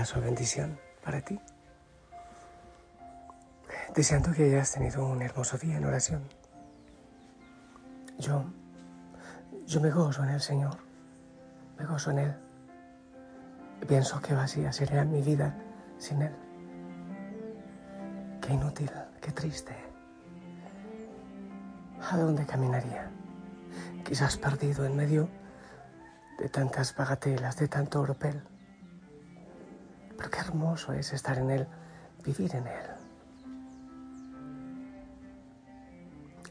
Abrazo, bendición para ti. Deseando que hayas tenido un hermoso día en oración. Yo, yo me gozo en el Señor. Me gozo en Él. Pienso que vacía sería mi vida sin Él. Qué inútil, qué triste. ¿A dónde caminaría? Quizás perdido en medio de tantas bagatelas, de tanto oropel. Pero qué hermoso es estar en Él, vivir en Él.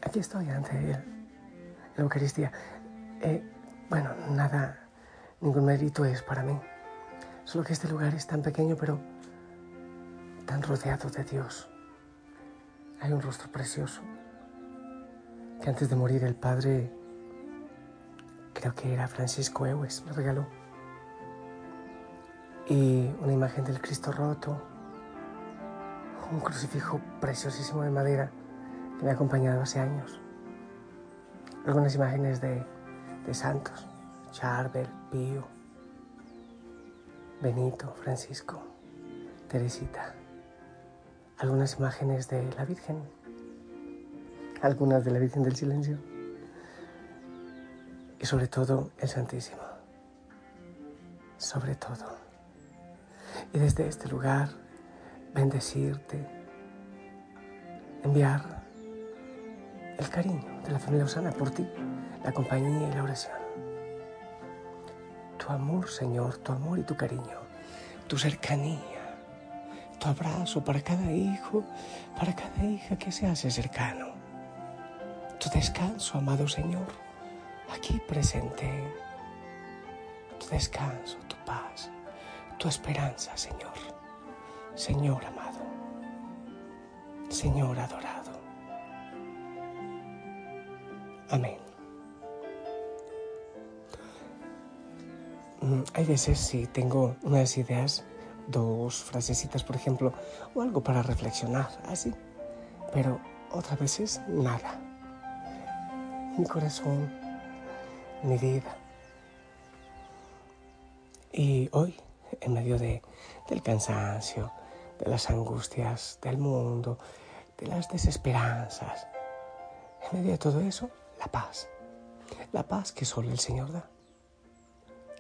Aquí estoy ante Él, la Eucaristía. Eh, bueno, nada, ningún mérito es para mí. Solo que este lugar es tan pequeño, pero tan rodeado de Dios. Hay un rostro precioso que antes de morir el Padre creo que era Francisco Ewes, me regaló. Y una imagen del Cristo roto, un crucifijo preciosísimo de madera que me ha acompañado hace años. Algunas imágenes de, de santos, Charbel, Pío, Benito, Francisco, Teresita. Algunas imágenes de la Virgen, algunas de la Virgen del Silencio y sobre todo el Santísimo. Sobre todo. Y desde este lugar bendecirte, enviar el cariño de la familia Osana por ti, la compañía y la oración. Tu amor, Señor, tu amor y tu cariño, tu cercanía, tu abrazo para cada hijo, para cada hija que se hace cercano. Tu descanso, amado Señor aquí presente, tu descanso, tu paz, tu esperanza, Señor. Señor amado, Señor adorado. Amén. Mm, hay veces si tengo unas ideas, dos frasecitas, por ejemplo, o algo para reflexionar, así. Pero otras veces nada. Mi corazón mi vida. Y hoy, en medio de, del cansancio, de las angustias del mundo, de las desesperanzas, en medio de todo eso, la paz. La paz que solo el Señor da.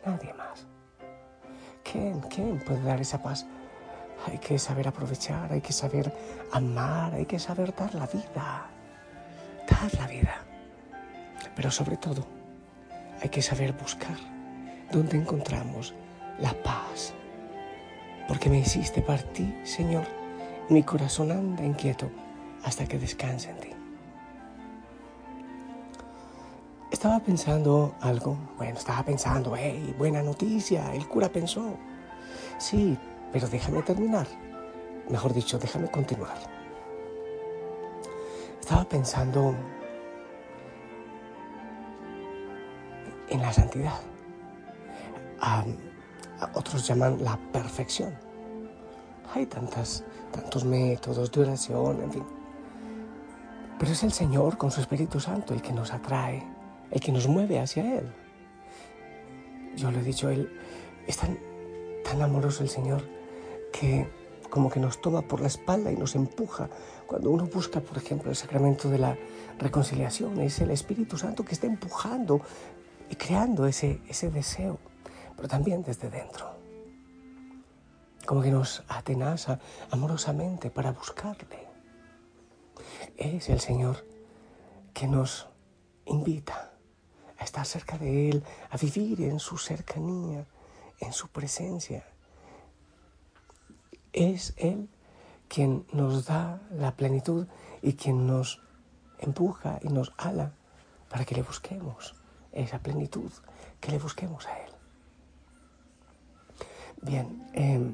Nadie más. ¿Quién, quién puede dar esa paz? Hay que saber aprovechar, hay que saber amar, hay que saber dar la vida. Dar la vida. Pero sobre todo, hay que saber buscar dónde encontramos la paz. Porque me hiciste ti, Señor, mi corazón anda inquieto hasta que descanse en ti. Estaba pensando algo, bueno, estaba pensando, hey, buena noticia, el cura pensó. Sí, pero déjame terminar. Mejor dicho, déjame continuar. Estaba pensando en la santidad. Otros llaman la perfección. Hay tantas, tantos métodos de oración, en fin. Pero es el Señor con su Espíritu Santo el que nos atrae, el que nos mueve hacia Él. Yo lo he dicho, Él es tan, tan amoroso el Señor que como que nos toma por la espalda y nos empuja. Cuando uno busca, por ejemplo, el sacramento de la reconciliación, es el Espíritu Santo que está empujando y creando ese, ese deseo, pero también desde dentro. como que nos atenaza amorosamente para buscarle. Es el Señor que nos invita a estar cerca de Él, a vivir en su cercanía, en su presencia. Es Él quien nos da la plenitud y quien nos empuja y nos ala para que le busquemos esa plenitud, que le busquemos a Él. Bien, eh,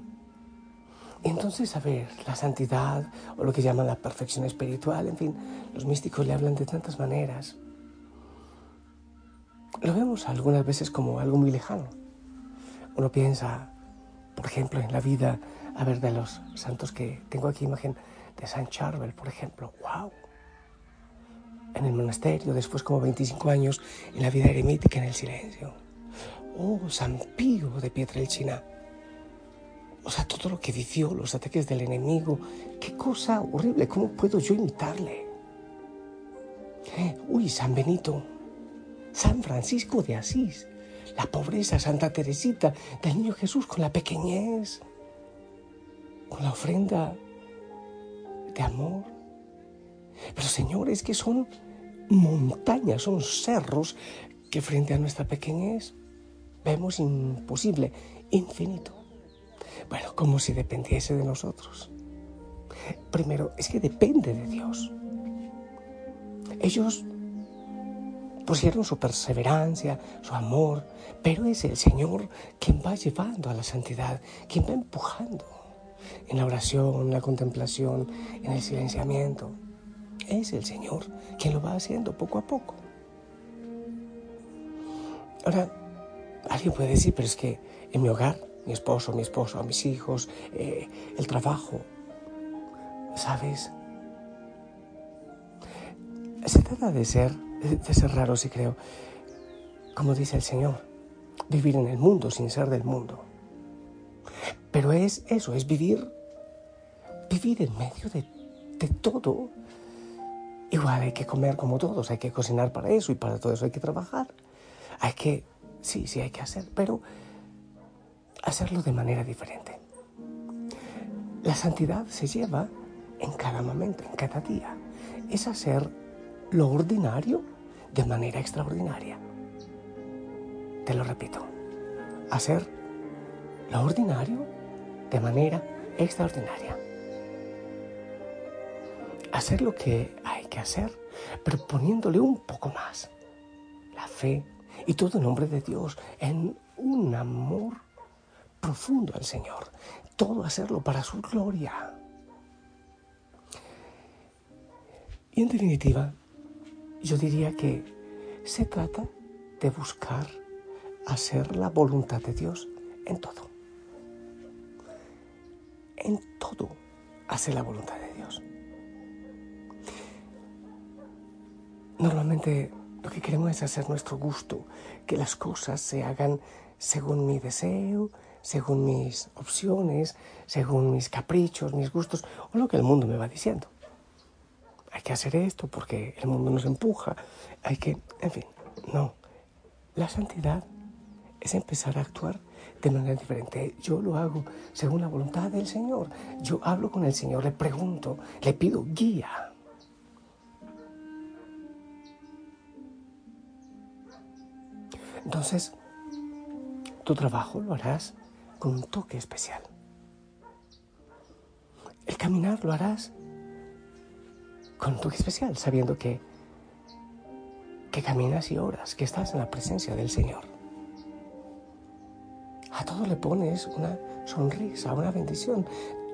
entonces, a ver, la santidad o lo que llaman la perfección espiritual, en fin, los místicos le hablan de tantas maneras. Lo vemos algunas veces como algo muy lejano. Uno piensa, por ejemplo, en la vida, a ver, de los santos que tengo aquí imagen de San Charbel, por ejemplo. ¡Wow! En el monasterio, después como 25 años en la vida eremítica, en el silencio. ¡Oh, San Pío de Pietrelcina! O sea, todo lo que vivió, los ataques del enemigo. ¡Qué cosa horrible! ¿Cómo puedo yo imitarle? Uy, San Benito, San Francisco de Asís, la pobreza, Santa Teresita, del niño Jesús con la pequeñez, con la ofrenda de amor. Pero señores, que son montañas, son cerros que frente a nuestra pequeñez vemos imposible, infinito. Bueno, como si dependiese de nosotros. Primero, es que depende de Dios. Ellos pusieron su perseverancia, su amor, pero es el Señor quien va llevando a la santidad, quien va empujando en la oración, en la contemplación, en el silenciamiento. Es el Señor quien lo va haciendo poco a poco. Ahora, alguien puede decir, pero es que en mi hogar, mi esposo, mi esposo, mis hijos, eh, el trabajo, ¿sabes? Se trata de ser de ser raro si creo, como dice el Señor, vivir en el mundo sin ser del mundo. Pero es eso, es vivir, vivir en medio de, de todo. Igual hay que comer como todos, hay que cocinar para eso y para todo eso hay que trabajar. Hay que, sí, sí hay que hacer, pero hacerlo de manera diferente. La santidad se lleva en cada momento, en cada día. Es hacer lo ordinario de manera extraordinaria. Te lo repito, hacer lo ordinario de manera extraordinaria. Hacer lo que hay que hacer, pero poniéndole un poco más. La fe y todo en nombre de Dios, en un amor profundo al Señor. Todo hacerlo para su gloria. Y en definitiva, yo diría que se trata de buscar hacer la voluntad de Dios en todo. En todo hacer la voluntad de Dios. Normalmente lo que queremos es hacer nuestro gusto, que las cosas se hagan según mi deseo, según mis opciones, según mis caprichos, mis gustos o lo que el mundo me va diciendo hay que hacer esto porque el mundo nos empuja, hay que, en fin, no. La santidad es empezar a actuar de manera diferente. Yo lo hago según la voluntad del Señor. Yo hablo con el Señor, le pregunto, le pido guía. Entonces, tu trabajo lo harás con un toque especial. El caminar lo harás con un toque especial, sabiendo que, que caminas y oras, que estás en la presencia del Señor. A todo le pones una sonrisa, una bendición.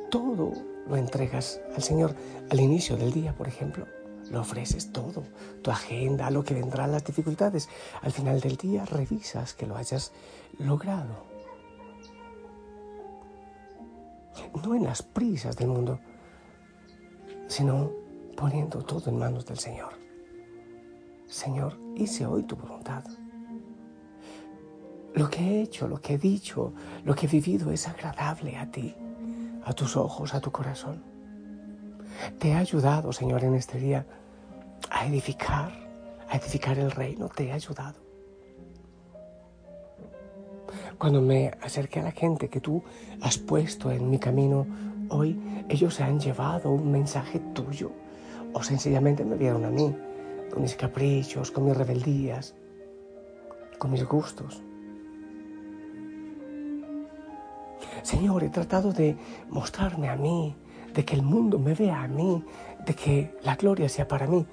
Todo lo entregas al Señor al inicio del día, por ejemplo. Lo ofreces todo, tu agenda, lo que vendrá, las dificultades. Al final del día revisas que lo hayas logrado. No en las prisas del mundo, sino poniendo todo en manos del Señor. Señor, hice hoy tu voluntad. Lo que he hecho, lo que he dicho, lo que he vivido es agradable a ti, a tus ojos, a tu corazón. Te he ayudado, Señor, en este día a edificar, a edificar el reino. Te he ayudado. Cuando me acerqué a la gente que tú has puesto en mi camino hoy, ellos se han llevado un mensaje tuyo o sencillamente me vieron a mí, con mis caprichos, con mis rebeldías, con mis gustos. Señor, he tratado de mostrarme a mí, de que el mundo me vea a mí, de que la gloria sea para mí.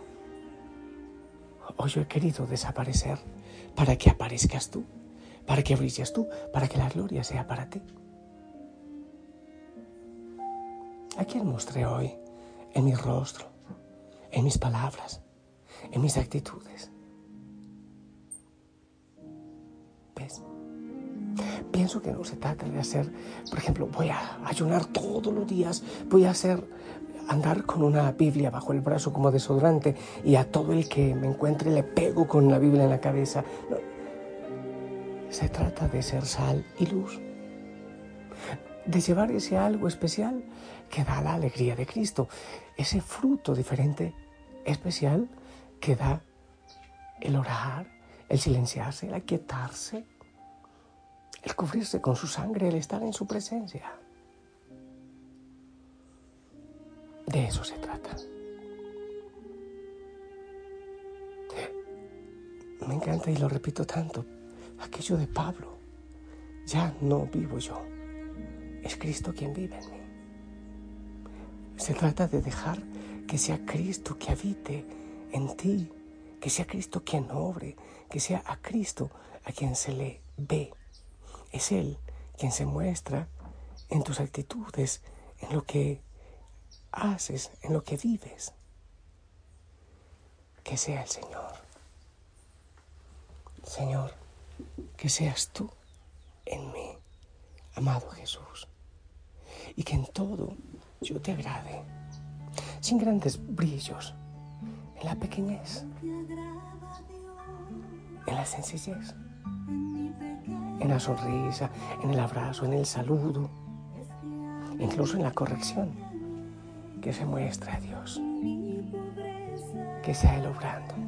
Hoy yo he querido desaparecer para que aparezcas tú, para que brilles tú, para que la gloria sea para ti. ¿A quién mostré hoy en mi rostro, en mis palabras, en mis actitudes? ¿Ves? Pienso que no se trata de hacer, por ejemplo, voy a ayunar todos los días, voy a hacer andar con una Biblia bajo el brazo como desodorante y a todo el que me encuentre le pego con la Biblia en la cabeza. Se trata de ser sal y luz, de llevar ese algo especial que da la alegría de Cristo, ese fruto diferente, especial, que da el orar, el silenciarse, el aquietarse, el cubrirse con su sangre, el estar en su presencia. De eso se trata. Me encanta y lo repito tanto, aquello de Pablo. Ya no vivo yo, es Cristo quien vive en mí. Se trata de dejar que sea Cristo que habite en ti, que sea Cristo quien obre, que sea a Cristo a quien se le ve. Es Él quien se muestra en tus actitudes, en lo que haces, en lo que vives. Que sea el Señor. Señor, que seas tú en mí, amado Jesús. Y que en todo yo te agrade, sin grandes brillos, en la pequeñez, en la sencillez, en la sonrisa, en el abrazo, en el saludo, incluso en la corrección que se muestre a Dios, que sea Él obrando.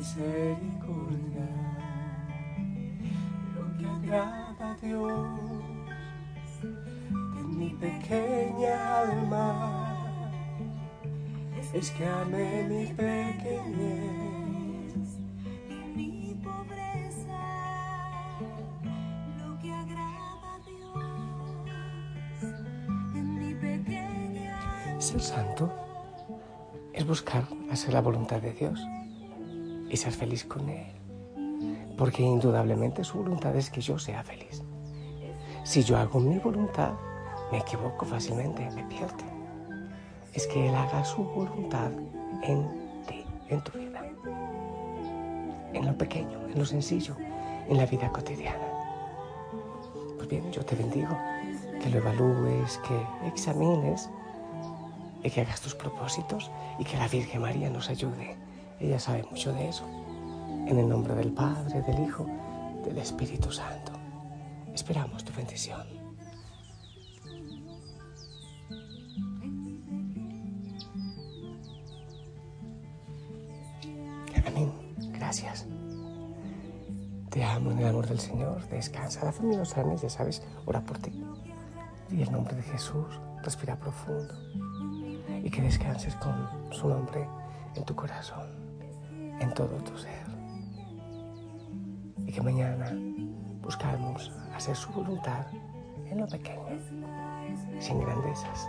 misericordia. Lo que agrada a Dios en mi pequeña alma es que amé mi pequeñez. Y mi pobreza, lo que agrada a Dios en mi pequeña. Ser santo es buscar hacer la voluntad de Dios y ser feliz con Él, porque indudablemente su voluntad es que yo sea feliz. Si yo hago mi voluntad, me equivoco fácilmente, me pierdo es que Él haga su voluntad en ti, en tu vida, en lo pequeño, en lo sencillo, en la vida cotidiana. Pues bien, yo te bendigo, que lo evalúes, que examines y que hagas tus propósitos y que la Virgen María nos ayude. Ella sabe mucho de eso. En el nombre del Padre, del Hijo, del Espíritu Santo. Esperamos tu bendición. gracias. Te amo en el amor del Señor. Descansa. La familia los ya sabes, ora por ti. Y el nombre de Jesús, respira profundo. Y que descanses con su nombre en tu corazón, en todo tu ser. Y que mañana buscamos hacer su voluntad en lo pequeño, sin grandezas.